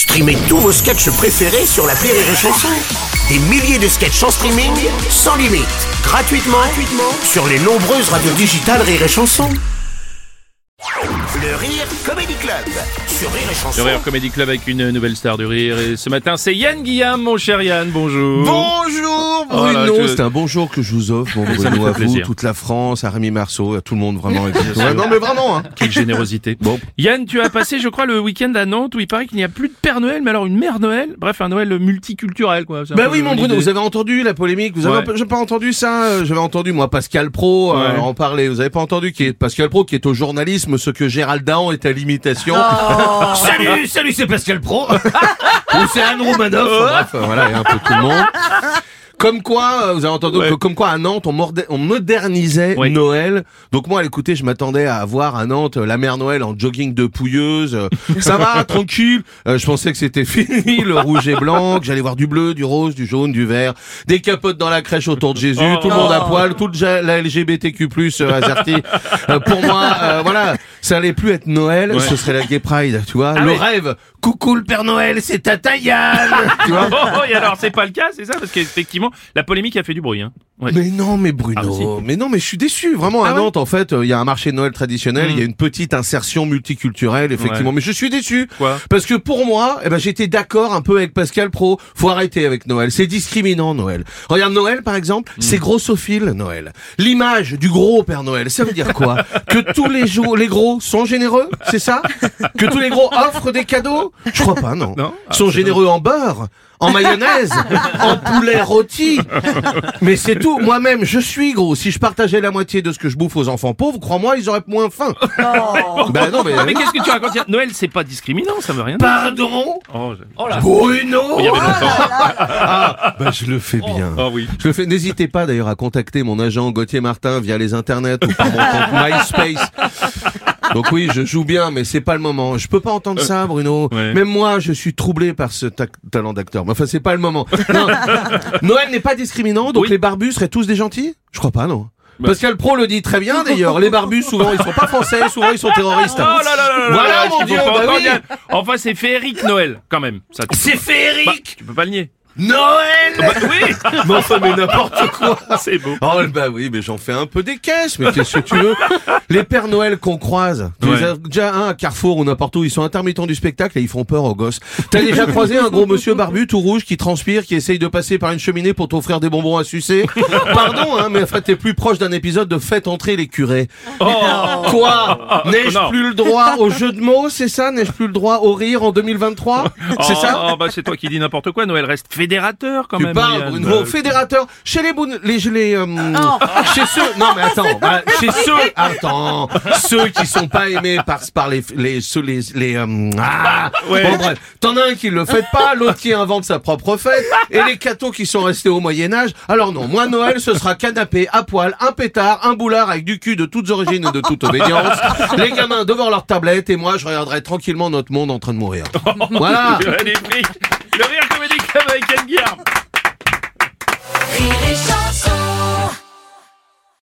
Streamez tous vos sketchs préférés sur la Rire et Chanson. Des milliers de sketchs en streaming, sans limite, gratuitement, gratuitement sur les nombreuses radios digitales Rire et Chanson. Le Rire Comedy Club sur Rire et Chanson. Le Rire Comedy Club avec une nouvelle star du rire. Et ce matin, c'est Yann Guillaume, mon cher Yann. Bonjour. Bonjour Oh je- c'est un bonjour que je vous offre, mon Bruno, à vous, plaisir. toute la France, à Rémi Marceau, à tout le monde vraiment. et puis- sûr. Ouais, non mais vraiment, hein. Quelle générosité. Bon. Yann, tu as passé, je crois, le week-end à Nantes où il paraît qu'il n'y a plus de Père Noël, mais alors une Mère Noël. Bref, un Noël multiculturel, quoi. Bah oui mon Bruno, vous avez entendu la polémique, vous avez j'ai pas entendu ça, euh, j'avais entendu moi Pascal Pro euh, en parler, vous avez pas entendu qui est Pascal Pro qui est au journalisme ce que Gérald Dahan est à l'imitation. Salut, salut c'est Pascal Pro. Ou c'est Anne Romanoff, bref, voilà, il y a un peu tout le monde. Comme quoi, euh, vous avez entendu, Ouais. que- comme quoi à Nantes, on, morde- on modernisait Ouais. Noël. Donc moi, écoutez, je m'attendais à voir à Nantes euh, la mère Noël en jogging de pouilleuse. Euh, Ça va, tranquille. Euh, je pensais que c'était fini, le rouge et blanc, que j'allais voir du bleu, du rose, du jaune, du vert, des capotes dans la crèche autour de Jésus, Oh. tout le monde à poil, toute la LGBTQ+, euh, azerty. Euh, pour moi, euh, voilà, ça allait plus être Noël, Ouais. ce serait la Gay Pride, tu vois. Ah le rêve, coucou le Père Noël, c'est Yann, tu vois. Oh, oh, et alors, c'est pas le cas, c'est ça Parce qu'effectivement, la polémique a fait du bruit, hein. Ouais. Mais non, mais Bruno, Ah, mais non, mais je suis déçu. Vraiment, Ah à ouais Nantes, en fait, euh, il y a un marché de Noël traditionnel, il Mm. y a une petite insertion multiculturelle, effectivement. Ouais. Mais je suis déçu. Quoi Parce que pour moi, eh ben, j'étais d'accord un peu avec Pascal Pro. Faut arrêter avec Noël. C'est discriminant, Noël. Regarde, Noël, par exemple, Mm. c'est grossophile, Noël. L'image du gros Père Noël, ça veut dire quoi? que tous les jours, les gros sont généreux? C'est ça? Que tous les gros offrent des cadeaux? Je crois pas, non. Non Ah, sont généreux en beurre, en mayonnaise, en poulet rôti. Mais c'est tout. Moi-même, je suis gros. Si je partageais la moitié de ce que je bouffe aux enfants pauvres, crois-moi, ils auraient moins faim. Ben non, mais... Mais qu'est-ce que tu racontes Noël, c'est pas discriminant, ça veut rien dire. Pardon Oh, Bruno Il y avait longtemps. Ah, bah je le fais bien. Oh oui. Je le fais. N'hésitez pas d'ailleurs à contacter mon agent Gauthier Martin via les internets ou par mon compte MySpace. Donc oui, je joue bien, mais c'est pas le moment. Je peux pas entendre ça, Bruno. Ouais. Même moi, je suis troublé par ce ta- talent d'acteur. Mais enfin, c'est pas le moment. Non. Noël n'est pas discriminant, donc Oui. les barbus seraient tous des gentils? Je crois pas, non. Bah. Pascal Pro le dit très bien d'ailleurs. Les barbus, souvent, ils sont pas français, souvent ils sont terroristes. Oh là là là là Voilà, mon Dieu, bah oui. Enfin, c'est féerique Noël, quand même. Ça, C'est Bah, féerique tu peux pas le nier. Noël Bah, oui. Mais enfin, mais n'importe quoi. C'est beau. Oh bah oui, mais j'en fais un peu des caisses, mais qu'est-ce que tu veux? Les Pères Noël qu'on croise, tu les as déjà un à Carrefour ou n'importe où, ils sont intermittents du spectacle et ils font peur aux gosses. T'as déjà croisé un gros monsieur barbu tout rouge qui transpire, qui essaye de passer par une cheminée pour t'offrir des bonbons à sucer? Pardon, hein, mais enfin t'es plus proche d'un épisode de Faites entrer les curés. Oh. Quoi? N'ai-je plus le droit au jeu de mots, c'est ça? N'ai-je plus le droit au rire en 2023 C'est Oh, ça? oh, bah, c'est toi qui dis n'importe quoi. Noël reste fédérateur, quand Tu même. parles, Yann. Bruno, fédérateur, chez les boun- les, les, euh, chez ceux, non mais attends, bah, chez ceux, attends, ceux qui sont pas aimés par, par les, les, ceux, les, les, euh, ah, Ouais. bon bref, t'en as un qui le fait pas, l'autre qui invente sa propre fête, et les cathos qui sont restés au Moyen-Âge, alors non, moi Noël ce sera canapé, à poil, un pétard, un boulard avec du cul de toutes origines et de toute obédience, les gamins devant leur tablette, et moi je regarderai tranquillement notre monde en train de mourir. Voilà. Club avec Yann